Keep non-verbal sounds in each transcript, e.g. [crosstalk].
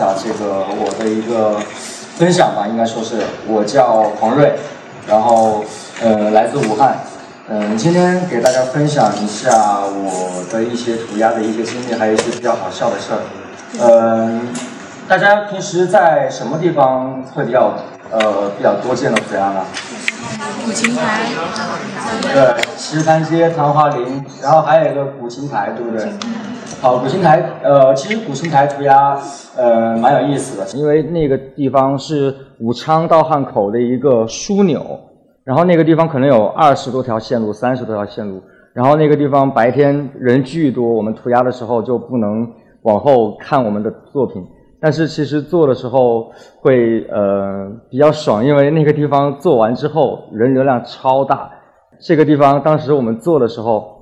谢大家来看一下这个我的一个分享吧，应该说是我叫黄瑞，然后呃来自武汉，嗯，今天给大家分享一下我的一些涂鸦的一些经历，还有一些比较好笑的事儿。嗯，大家平时在什么地方会比较呃比较多见到涂鸦呢？古琴台，对，石潭街、昙华林，然后还有一个古琴台，对不对？好，古琴台，呃，其实古琴台涂鸦，呃，蛮有意思的，因为那个地方是武昌到汉口的一个枢纽，然后那个地方可能有二十多条线路、三十多条线路，然后那个地方白天人巨多，我们涂鸦的时候就不能往后看我们的作品。但是其实做的时候会呃比较爽，因为那个地方做完之后人流量超大。这个地方当时我们做的时候，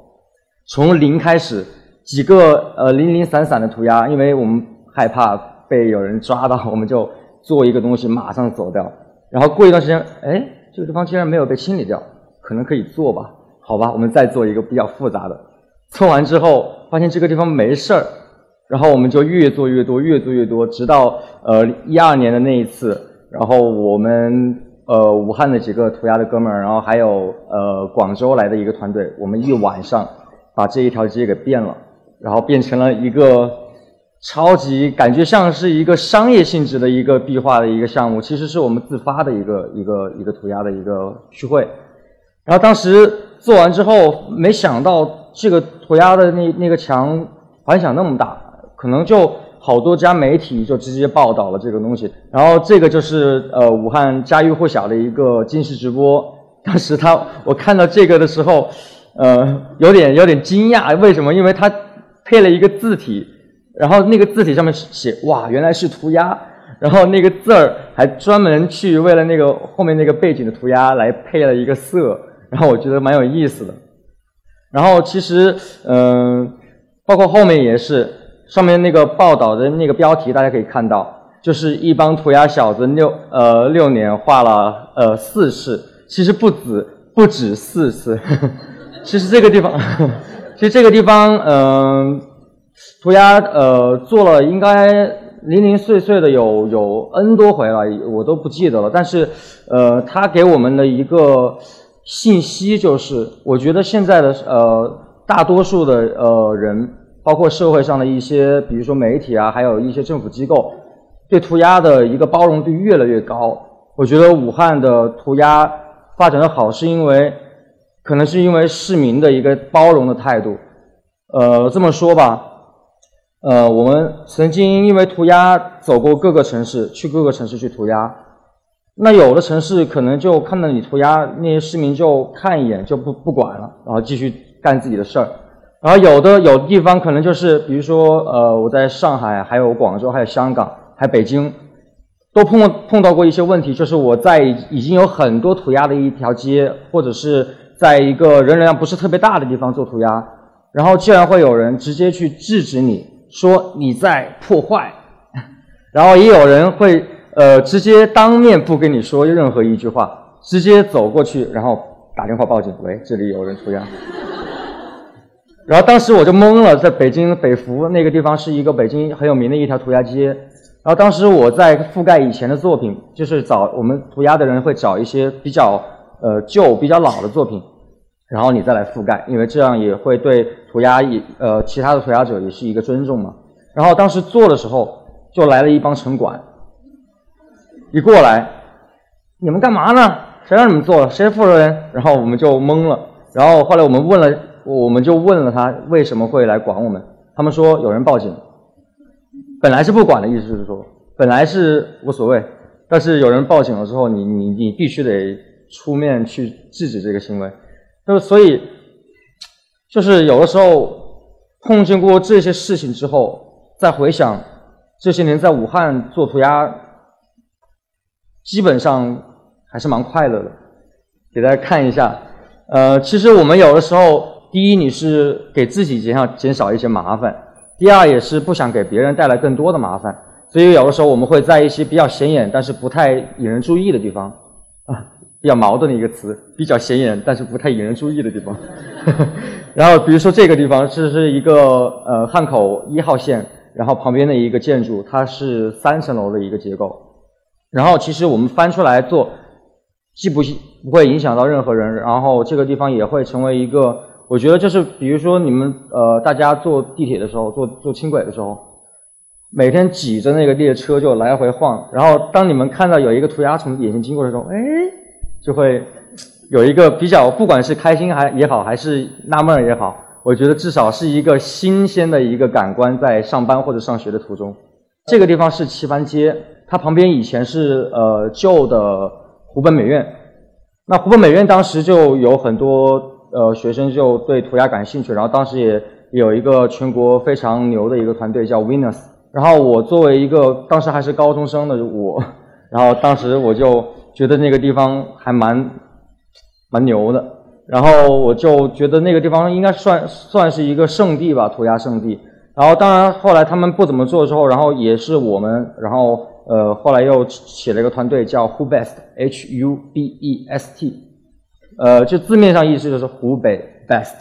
从零开始，几个呃零零散散的涂鸦，因为我们害怕被有人抓到，我们就做一个东西马上走掉。然后过一段时间，哎，这个地方竟然没有被清理掉，可能可以做吧？好吧，我们再做一个比较复杂的。做完之后发现这个地方没事儿。然后我们就越做越多，越做越多，直到呃一二年的那一次，然后我们呃武汉的几个涂鸦的哥们儿，然后还有呃广州来的一个团队，我们一晚上把这一条街给变了，然后变成了一个超级感觉像是一个商业性质的一个壁画的一个项目，其实是我们自发的一个一个一个涂鸦的一个聚会。然后当时做完之后，没想到这个涂鸦的那那个墙反响那么大。可能就好多家媒体就直接报道了这个东西，然后这个就是呃武汉家喻户晓的一个金石直播。当时他我看到这个的时候，呃有点有点惊讶，为什么？因为他配了一个字体，然后那个字体上面写哇原来是涂鸦，然后那个字儿还专门去为了那个后面那个背景的涂鸦来配了一个色，然后我觉得蛮有意思的。然后其实嗯包括后面也是。上面那个报道的那个标题，大家可以看到，就是一帮涂鸦小子六呃六年画了呃四次，其实不止不止四次，[laughs] 其实这个地方，其实这个地方嗯涂鸦呃做了应该零零碎碎的有有 N 多回了，我都不记得了。但是呃他给我们的一个信息就是，我觉得现在的呃大多数的呃人。包括社会上的一些，比如说媒体啊，还有一些政府机构，对涂鸦的一个包容度越来越高。我觉得武汉的涂鸦发展的好，是因为可能是因为市民的一个包容的态度。呃，这么说吧，呃，我们曾经因为涂鸦走过各个城市，去各个城市去涂鸦。那有的城市可能就看到你涂鸦，那些市民就看一眼就不不管了，然后继续干自己的事儿。然后有的有的地方可能就是，比如说，呃，我在上海，还有广州，还有香港，还有北京，都碰碰到过一些问题，就是我在已经有很多涂鸦的一条街，或者是在一个人流量不是特别大的地方做涂鸦，然后竟然会有人直接去制止你，说你在破坏，[laughs] 然后也有人会呃直接当面不跟你说任何一句话，直接走过去，然后打电话报警，喂，这里有人涂鸦。[laughs] 然后当时我就懵了，在北京北服那个地方是一个北京很有名的一条涂鸦街。然后当时我在覆盖以前的作品，就是找我们涂鸦的人会找一些比较呃旧、比较老的作品，然后你再来覆盖，因为这样也会对涂鸦也呃其他的涂鸦者也是一个尊重嘛。然后当时做的时候，就来了一帮城管，一过来，你们干嘛呢？谁让你们做？谁负责人？然后我们就懵了。然后后来我们问了。我们就问了他为什么会来管我们，他们说有人报警，本来是不管的意思就是说，本来是无所谓，但是有人报警了之后，你你你必须得出面去制止这个行为，那么所以就是有的时候碰见过这些事情之后，再回想这些年在武汉做涂鸦，基本上还是蛮快乐的，给大家看一下，呃，其实我们有的时候。第一，你是给自己减少减少一些麻烦；第二，也是不想给别人带来更多的麻烦。所以有的时候我们会在一些比较显眼但是不太引人注意的地方，啊，比较矛盾的一个词，比较显眼但是不太引人注意的地方。[laughs] 然后比如说这个地方，这是一个呃汉口一号线，然后旁边的一个建筑，它是三层楼的一个结构。然后其实我们翻出来做，既不不会影响到任何人，然后这个地方也会成为一个，我觉得就是比如说你们呃大家坐地铁的时候，坐坐轻轨的时候，每天挤着那个列车就来回晃，然后当你们看到有一个涂鸦从眼前经过的时候，哎，就会有一个比较，不管是开心还也好，还是纳闷也好，我觉得至少是一个新鲜的一个感官，在上班或者上学的途中。这个地方是棋盘街。它旁边以前是呃旧的湖北美院，那湖北美院当时就有很多呃学生就对涂鸦感兴趣，然后当时也有一个全国非常牛的一个团队叫 Winners，然后我作为一个当时还是高中生的我，然后当时我就觉得那个地方还蛮蛮牛的，然后我就觉得那个地方应该算算是一个圣地吧，涂鸦圣地。然后当然后来他们不怎么做之后，然后也是我们，然后。呃，后来又起了一个团队叫 Who Best，H U B E S T，呃，就字面上意思就是湖北 Best，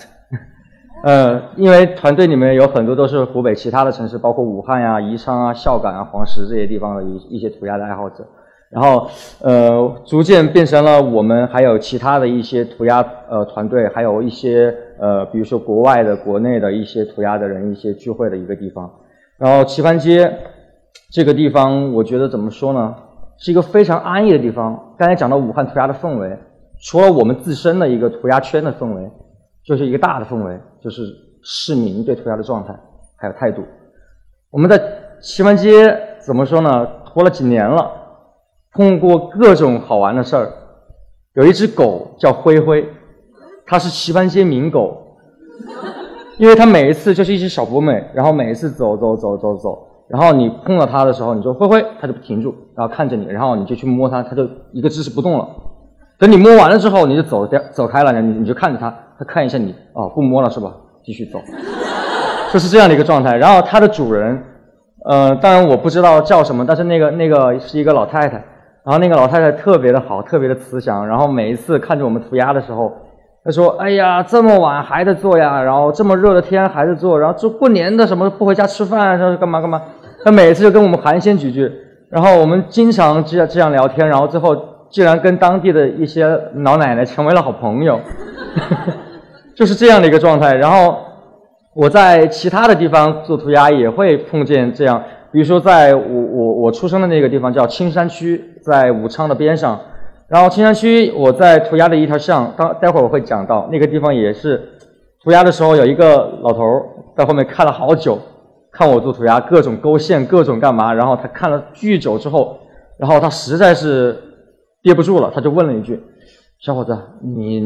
[laughs] 呃，因为团队里面有很多都是湖北其他的城市，包括武汉呀、宜昌啊、孝感啊、黄石这些地方的一一些涂鸦的爱好者，然后呃，逐渐变成了我们还有其他的一些涂鸦呃团队，还有一些呃，比如说国外的、国内的一些涂鸦的人一些聚会的一个地方，然后棋盘街。这个地方我觉得怎么说呢，是一个非常安逸的地方。刚才讲到武汉涂鸦的氛围，除了我们自身的一个涂鸦圈的氛围，就是一个大的氛围，就是市民对涂鸦的状态还有态度。我们在棋盘街怎么说呢？活了几年了，碰过各种好玩的事儿。有一只狗叫灰灰，它是棋盘街名狗，因为它每一次就是一只小博美，然后每一次走走走走走。然后你碰到它的时候，你说灰灰，它就不停住，然后看着你，然后你就去摸它，它就一个姿势不动了。等你摸完了之后，你就走掉走开了，你你就看着它，它看一下你，哦，不摸了是吧？继续走，[laughs] 就是这样的一个状态。然后它的主人，呃，当然我不知道叫什么，但是那个那个是一个老太太，然后那个老太太特别的好，特别的慈祥，然后每一次看着我们涂鸦的时候。她说：“哎呀，这么晚还在做呀，然后这么热的天还在做，然后这过年的什么不回家吃饭，说干嘛干嘛。他每次就跟我们寒暄几句，然后我们经常这样这样聊天，然后最后竟然跟当地的一些老奶奶成为了好朋友，[laughs] 就是这样的一个状态。然后我在其他的地方做涂鸦也会碰见这样，比如说在我我我出生的那个地方叫青山区，在武昌的边上。”然后青山区，我在涂鸦的一条巷，当待会儿我会讲到那个地方也是涂鸦的时候，有一个老头在后面看了好久，看我做涂鸦，各种勾线，各种干嘛。然后他看了巨久之后，然后他实在是憋不住了，他就问了一句：“小伙子，你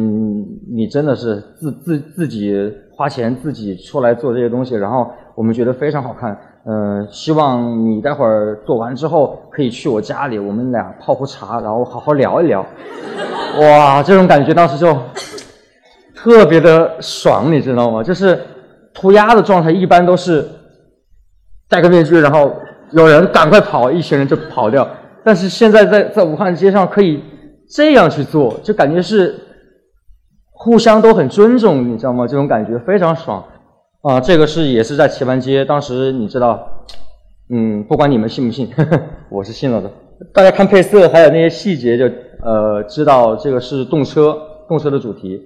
你真的是自自自己花钱自己出来做这些东西？”然后我们觉得非常好看。嗯，希望你待会儿做完之后可以去我家里，我们俩泡壶茶，然后好好聊一聊。[laughs] 哇，这种感觉当时就特别的爽，你知道吗？就是涂鸦的状态一般都是戴个面具，然后有人赶快跑，一群人就跑掉。但是现在在在武汉街上可以这样去做，就感觉是互相都很尊重，你知道吗？这种感觉非常爽。啊，这个是也是在棋盘街，当时你知道，嗯，不管你们信不信，[laughs] 我是信了的。大家看配色，还有那些细节，就呃知道这个是动车，动车的主题。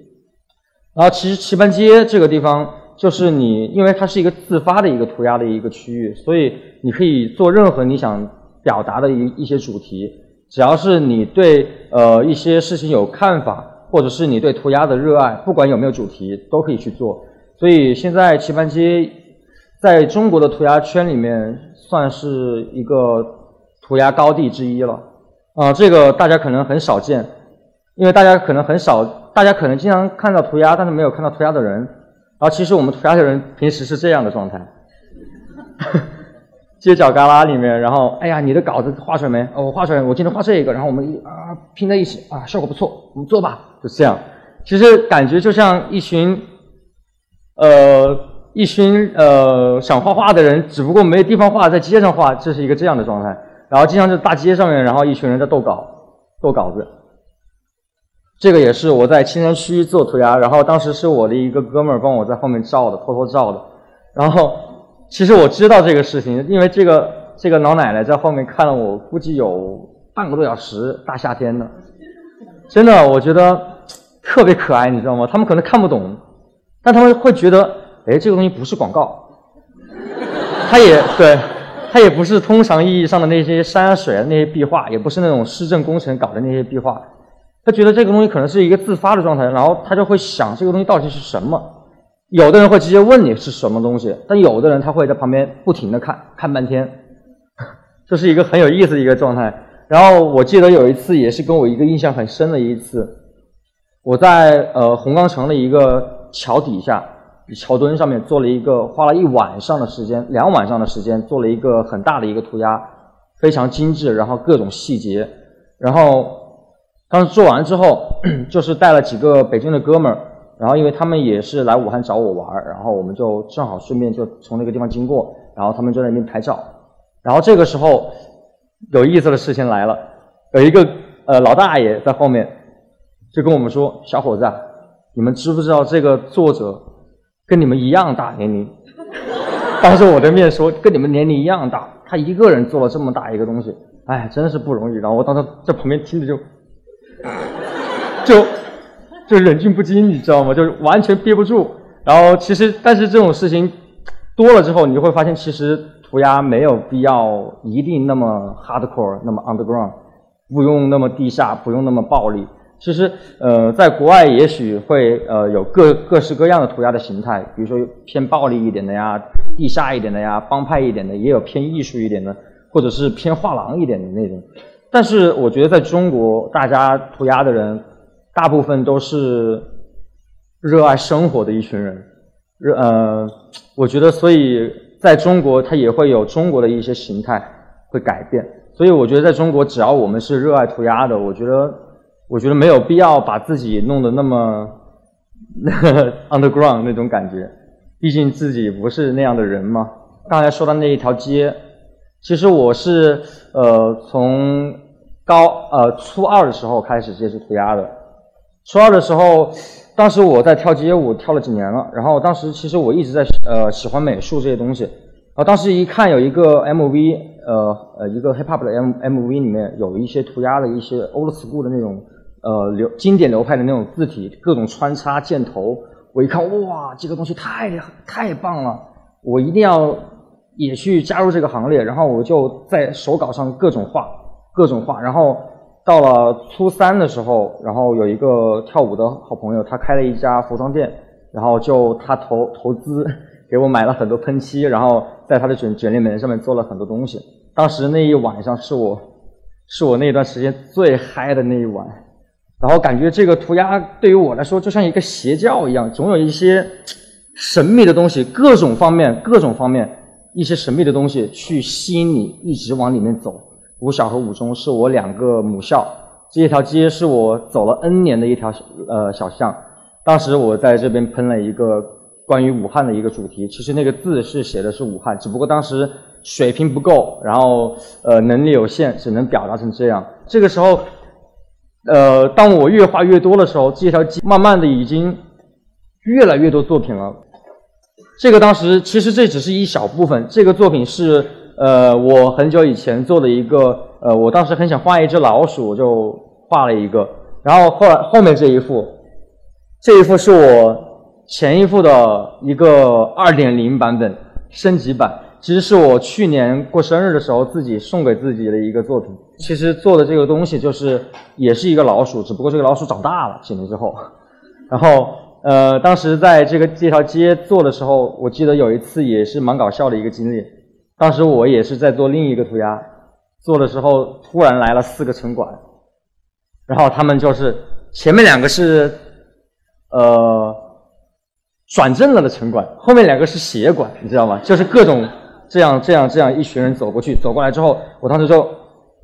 然后其实棋盘街这个地方，就是你，因为它是一个自发的一个涂鸦的一个区域，所以你可以做任何你想表达的一一些主题，只要是你对呃一些事情有看法，或者是你对涂鸦的热爱，不管有没有主题，都可以去做。所以现在棋盘街在中国的涂鸦圈里面算是一个涂鸦高地之一了。啊，这个大家可能很少见，因为大家可能很少，大家可能经常看到涂鸦，但是没有看到涂鸦的人。然后其实我们涂鸦的人平时是这样的状态：[laughs] 街角旮旯里面，然后哎呀，你的稿子画出来没？哦，我画出来，我今天画这个，然后我们一啊拼在一起啊，效果不错，我们做吧，就这样。其实感觉就像一群。呃，一群呃想画画的人，只不过没地方画，在街上画，这是一个这样的状态。然后经常就大街上面，然后一群人在斗稿，斗稿子。这个也是我在青山区做涂鸦，然后当时是我的一个哥们儿帮我在后面照的，偷偷照的。然后其实我知道这个事情，因为这个这个老奶奶在后面看了我，估计有半个多小时，大夏天的，真的，我觉得特别可爱，你知道吗？他们可能看不懂，但他们会觉得，哎，这个东西不是广告，它也对，它也不是通常意义上的那些山水啊那些壁画，也不是那种市政工程搞的那些壁画，他觉得这个东西可能是一个自发的状态，然后他就会想这个东西到底是什么。有的人会直接问你是什么东西，但有的人他会在旁边不停的看看半天，[laughs] 这是一个很有意思的一个状态。然后我记得有一次也是跟我一个印象很深的一次，我在呃红钢城的一个桥底下桥墩上面做了一个，花了一晚上的时间，两晚上的时间做了一个很大的一个涂鸦，非常精致，然后各种细节。然后当时做完之后，[clears throat] 就是带了几个北京的哥们儿。然后，因为他们也是来武汉找我玩儿，然后我们就正好顺便就从那个地方经过，然后他们就在那边拍照。然后这个时候，有意思的事情来了，有一个呃老大爷在后面就跟我们说：“小伙子，你们知不知道这个作者跟你们一样大年龄？” [laughs] 当着我的面说：“跟你们年龄一样大，他一个人做了这么大一个东西，哎，真是不容易。”然后我当时在旁边听着就 [laughs] 就。就忍俊不禁，你知道吗？就是完全憋不住。然后其实，但是这种事情多了之后，你就会发现，其实涂鸦没有必要一定那么 hardcore，那么 underground，不用那么地下，不用那么暴力。其实，呃，在国外也许会呃有各各式各样的涂鸦的形态，比如说偏暴力一点的呀，地下一点的呀，帮派一点的，也有偏艺术一点的，或者是偏画廊一点的那种。但是我觉得在中国，大家涂鸦的人。大部分都是热爱生活的一群人，热呃，我觉得，所以在中国，它也会有中国的一些形态会改变。所以我觉得，在中国，只要我们是热爱涂鸦的，我觉得，我觉得没有必要把自己弄得那么 [laughs] underground 那种感觉。毕竟自己不是那样的人嘛。刚才说的那一条街，其实我是呃从高呃初二的时候开始接触涂鸦的。初二的时候，当时我在跳街舞，跳了几年了。然后当时其实我一直在呃喜欢美术这些东西。然后当时一看有一个 MV，呃呃一个 hip hop 的 M MV 里面有一些涂鸦的一些 old school 的那种呃流经典流派的那种字体，各种穿插箭头。我一看哇，这个东西太太棒了，我一定要也去加入这个行列。然后我就在手稿上各种画，各种画，然后。到了初三的时候，然后有一个跳舞的好朋友，他开了一家服装店，然后就他投投资给我买了很多喷漆，然后在他的卷卷帘门上面做了很多东西。当时那一晚上是我是我那段时间最嗨的那一晚，然后感觉这个涂鸦对于我来说就像一个邪教一样，总有一些神秘的东西，各种方面各种方面一些神秘的东西去吸引你一直往里面走。五小和五中是我两个母校，这一条街是我走了 N 年的一条呃小巷。当时我在这边喷了一个关于武汉的一个主题，其实那个字是写的是武汉，只不过当时水平不够，然后呃能力有限，只能表达成这样。这个时候，呃，当我越画越多的时候，这条街慢慢的已经越来越多作品了。这个当时其实这只是一小部分，这个作品是。呃，我很久以前做的一个，呃，我当时很想画一只老鼠，我就画了一个。然后后来后面这一幅，这一幅是我前一幅的一个二点零版本升级版，其实是我去年过生日的时候自己送给自己的一个作品。其实做的这个东西就是也是一个老鼠，只不过这个老鼠长大了几年之后。然后呃，当时在这个这条街做的时候，我记得有一次也是蛮搞笑的一个经历。当时我也是在做另一个涂鸦，做的时候突然来了四个城管，然后他们就是前面两个是呃转正了的城管，后面两个是协管，你知道吗？就是各种这样这样这样一群人走过去，走过来之后，我当时就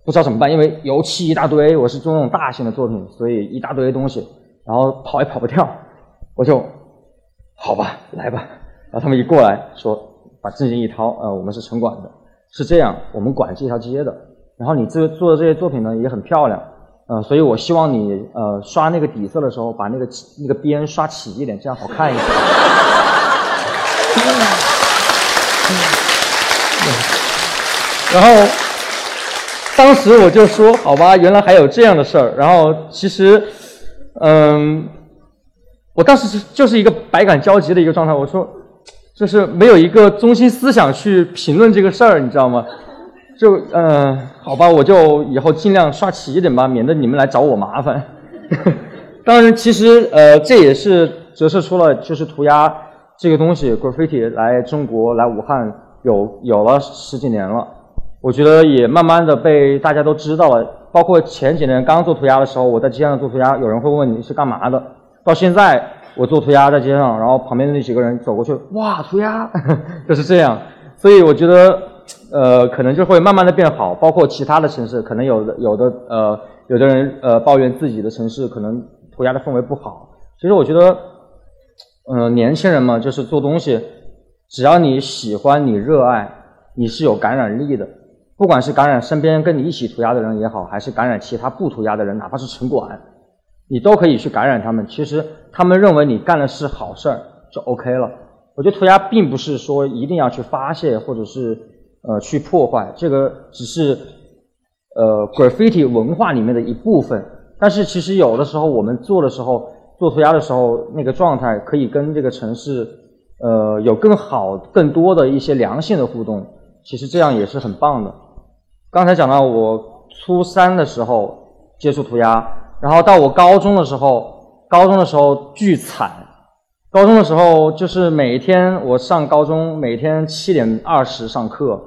不知道怎么办，因为油漆一大堆，我是做那种大型的作品，所以一大堆东西，然后跑也跑不掉，我就好吧，来吧，然后他们一过来说。把证件一掏，呃，我们是城管的，是这样，我们管这条街的。然后你这做的这些作品呢也很漂亮，呃，所以我希望你呃刷那个底色的时候，把那个那个边刷起一点，这样好看一点。[laughs] 然后当时我就说，好吧，原来还有这样的事儿。然后其实，嗯，我当时就是一个百感交集的一个状态。我说，就是没有一个中心思想去评论这个事儿，你知道吗？就嗯，好吧，我就以后尽量刷齐一点吧，免得你们来找我麻烦。[laughs] 当然，其实呃，这也是折射出了就是涂鸦这个东西，graffiti 来中国来武汉有有了十几年了。我觉得也慢慢的被大家都知道了。包括前几年刚做涂鸦的时候，我在街上做涂鸦，有人会问你是干嘛的。到现在我做涂鸦在街上，然后旁边的那几个人走过去，哇，涂鸦 [laughs] 就是这样。所以我觉得呃，可能就会慢慢的变好。包括其他的城市，可能有的有的呃，有的人呃抱怨自己的城市可能涂鸦的氛围不好。其实我觉得，嗯，年轻人嘛，就是做东西，只要你喜欢，你热爱，你是有感染力的。不管是感染身边跟你一起涂鸦的人也好，还是感染其他不涂鸦的人，哪怕是城管，你都可以去感染他们。其实他们认为你干的是好事儿，就 OK 了。我觉得涂鸦并不是说一定要去发泄，或者是呃去破坏，这个只是呃 graffiti 文化里面的一部分。但是其实有的时候我们做的时候，做涂鸦的时候，那个状态可以跟这个城市呃有更好、更多的一些良性的互动。其实这样也是很棒的。刚才讲到我初三的时候接触涂鸦，然后到我高中的时候，高中的时候巨惨。高中的时候就是每天我上高中，每天七点二十上课，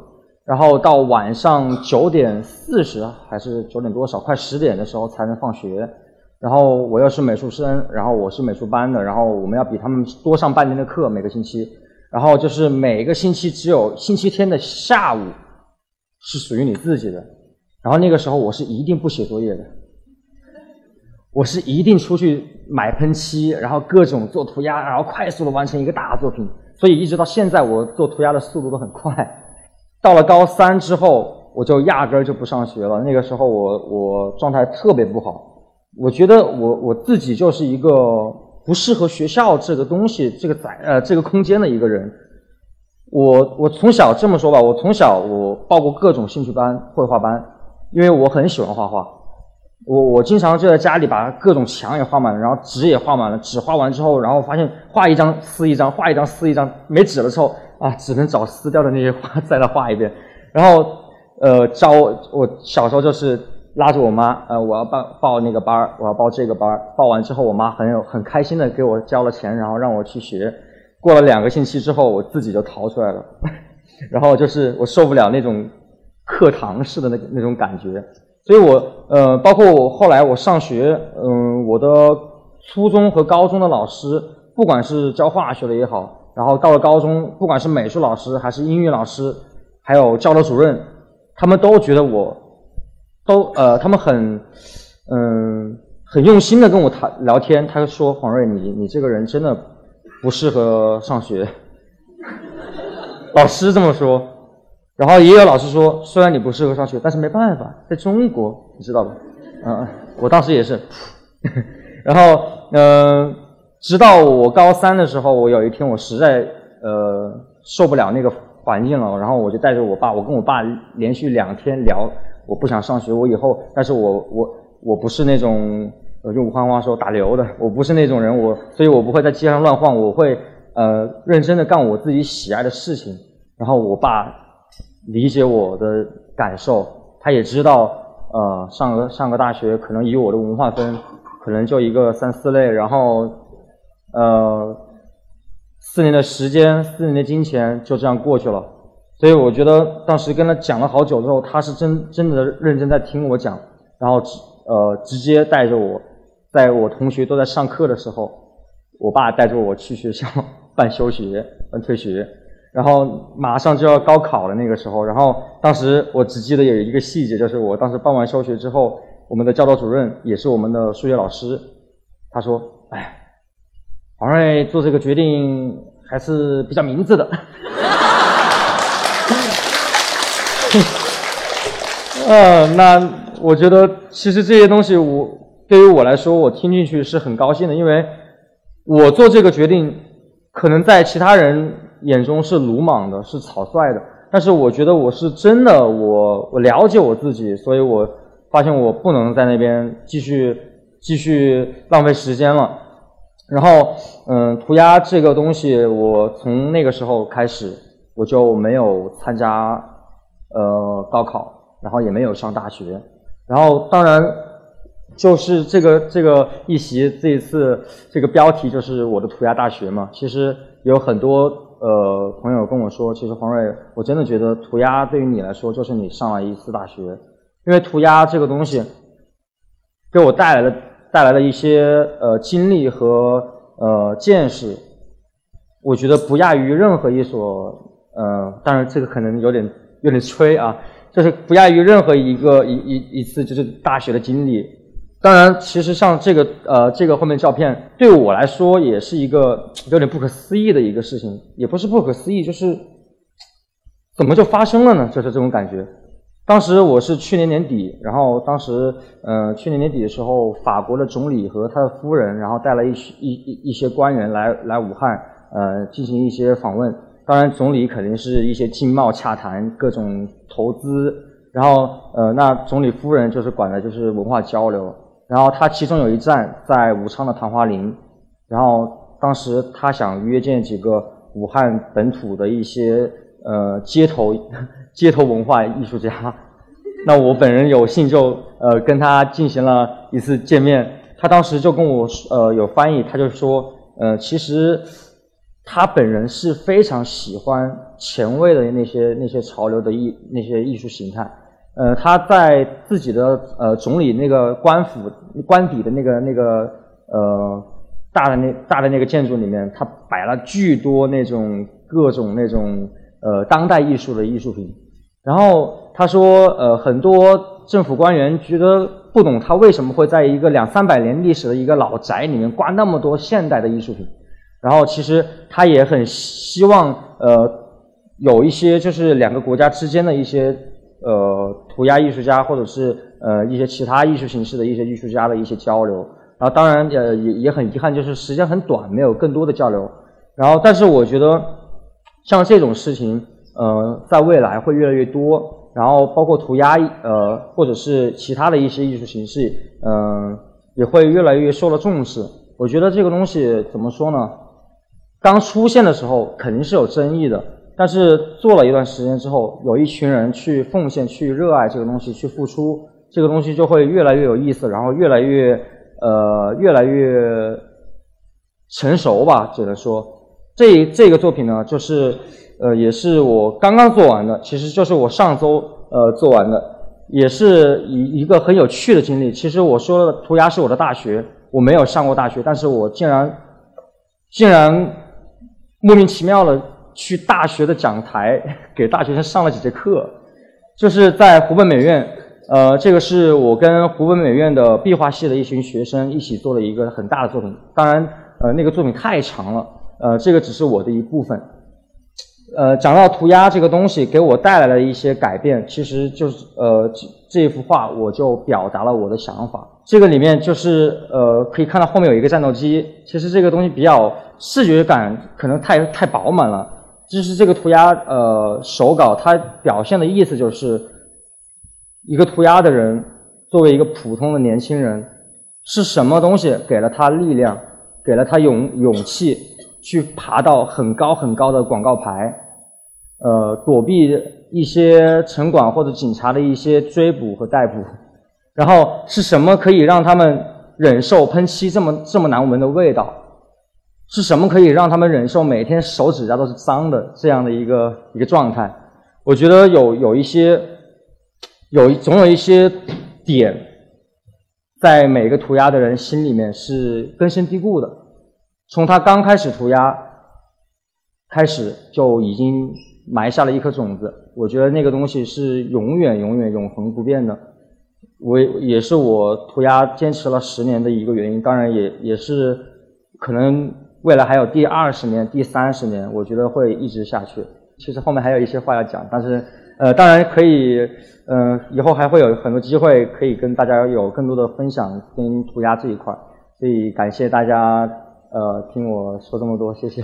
然后到晚上九点四十还是九点多少，快十点的时候才能放学。然后我又是美术生，然后我是美术班的，然后我们要比他们多上半天的课每个星期。然后就是每个星期只有星期天的下午。是属于你自己的，然后那个时候我是一定不写作业的，我是一定出去买喷漆，然后各种做涂鸦，然后快速的完成一个大作品。所以一直到现在，我做涂鸦的速度都很快。到了高三之后，我就压根儿就不上学了。那个时候我我状态特别不好，我觉得我我自己就是一个不适合学校这个东西这个载呃这个空间的一个人。我我从小这么说吧，我从小我报过各种兴趣班、绘画班，因为我很喜欢画画。我我经常就在家里把各种墙也画满了，然后纸也画满了。纸画完之后，然后发现画一张撕一张，画一张撕一张，没纸了之后啊，只能找撕掉的那些画 [laughs] 再来画一遍。然后呃，教我小时候就是拉着我妈，呃，我要报报那个班儿，我要报这个班儿。报完之后，我妈很有很开心的给我交了钱，然后让我去学。过了两个星期之后，我自己就逃出来了，[laughs] 然后就是我受不了那种课堂式的那那种感觉，所以我呃，包括我后来我上学，嗯，我的初中和高中的老师，不管是教化学的也好，然后到了高中，不管是美术老师还是英语老师，还有教导主任，他们都觉得我，都呃，他们很嗯很用心的跟我谈聊天，他说黄瑞，你你这个人真的。不适合上学，老师这么说，然后也有老师说，虽然你不适合上学，但是没办法，在中国，你知道吧？嗯，我当时也是，[laughs] 然后嗯，直到我高三的时候，我有一天我实在呃受不了那个环境了，然后我就带着我爸，我跟我爸连续两天聊，我不想上学，我以后，但是我我我不是那种。我就武汉话说打流的，我不是那种人，我所以我不会在街上乱晃，我会呃认真的干我自己喜爱的事情。然后我爸理解我的感受，他也知道呃上个上个大学可能以我的文化分，可能就一个三四类，然后呃四年的时间，四年的金钱就这样过去了。所以我觉得当时跟他讲了好久之后，他是真真的认真在听我讲，然后直呃直接带着我。在我同学都在上课的时候，我爸带着我去学校办休学、[laughs] 办退学，然后马上就要高考了那个时候，然后当时我只记得有一个细节，就是我当时办完休学之后，我们的教导主任也是我们的数学老师，他说：“哎，黄瑞做这个决定还是比较明智的。[laughs] ”嗯，那我觉得其实这些东西我。对于我来说，我听进去是很高兴的，因为我做这个决定，可能在其他人眼中是鲁莽的，是草率的，但是我觉得我是真的，我我了解我自己，所以我发现我不能在那边继续继续浪费时间了。然后，嗯，涂鸦这个东西，我从那个时候开始，我就没有参加呃高考，然后也没有上大学。然后，当然，就是这个这个一席这一次这个标题就是我的涂鸦大学嘛。其实有很多呃朋友跟我说，其实黄瑞，我真的觉得涂鸦对于你来说就是你上了一次大学，因为涂鸦这个东西给我带来的。带来的一些呃经历和呃见识，我觉得不亚于任何一所呃，当然这个可能有点有点吹啊，就是不亚于任何一个一一一次就是大学的经历。当然，其实像这个呃这个后面照片，对我来说也是一个 [tsk] 有点不可思议的一个事情，也不是不可思议，就是怎么就发生了呢？就是这种感觉。当时我是去年年底，然后当时，呃，去年年底的时候，法国的总理和他的夫人，然后带了一一一一些官员来来武汉，呃，进行一些访问。当然，总理肯定是一些经贸洽谈，各种投资。然后，呃，那总理夫人就是管的就是文化交流。然后他其中有一站在武昌的昙花林，然后当时他想约见几个武汉本土的一些呃街头。[laughs] 街头文化艺术家，那我本人有幸就呃跟他进行了一次见面，他当时就跟我呃有翻译，他就说呃其实他本人是非常喜欢前卫的那些那些潮流的艺那些艺术形态，呃他在自己的呃总理那个官府官邸的那个那个呃大的那大的那个建筑里面，他摆了巨多那种各种那种呃当代艺术的艺术品。然后他说，呃，很多政府官员觉得不懂他为什么会在一个两三百年历史的一个老宅里面挂那么多现代的艺术品。然后其实他也很希望，呃，有一些就是两个国家之间的一些呃涂鸦艺术家或者是呃一些其他艺术形式的一些艺术家的一些交流。然后当然呃也也很遗憾，就是时间很短，没有更多的交流。然后但是我觉得像这种事情。呃，在未来会越来越多，然后包括涂鸦，呃，或者是其他的一些艺术形式，嗯，也会越来越受到重视。我觉得这个东西怎么说呢？刚出现的时候肯定是有争议的，但是做了一段时间之后，有一群人去奉献、去热爱这个东西、去付出，这个东西就会越来越有意思，然后越来越，呃，越来越成熟吧，只能说，这这个作品呢，就是。呃，也是我刚刚做完的，其实就是我上周呃做完的，也是一一个很有趣的经历。其实我说的涂鸦是我的大学，我没有上过大学，但是我竟然竟然莫名其妙的去大学的讲台 [laughs] 给大学生上了几节课，就是在湖北美院，呃，这个是我跟湖北美院的壁画系的一群学生一起做的一个很大的作品。当然，呃，那个作品太长了，呃，这个只是我的一部分。呃，讲到涂鸦这个东西给我带来了一些改变，其实就是呃这这幅画我就表达了我的想法。这个里面就是呃可以看到后面有一个战斗机，其实这个东西比较视觉感可能太太饱满了。就是这个涂鸦呃手稿它表现的意思就是一个涂鸦的人作为一个普通的年轻人，是什么东西给了他力量，给了他勇勇气去爬到很高很高的广告牌。呃，躲避一些城管或者警察的一些追捕和逮捕，然后是什么可以让他们忍受喷漆这么这么难闻的味道？是什么可以让他们忍受每天手指甲都是脏的这样的一个一个状态？我觉得有有一些有总有一些点，在每个涂鸦的人心里面是根深蒂固的，从他刚开始涂鸦开始就已经。埋下了一颗种子，我觉得那个东西是永远、永远、永恒不变的。我也是我涂鸦坚持了十年的一个原因，当然也也是可能未来还有第二十年、第三十年，我觉得会一直下去。其实后面还有一些话要讲，但是呃，当然可以，嗯，以后还会有很多机会可以跟大家有更多的分享跟涂鸦这一块。所以感谢大家呃听我说这么多，谢谢。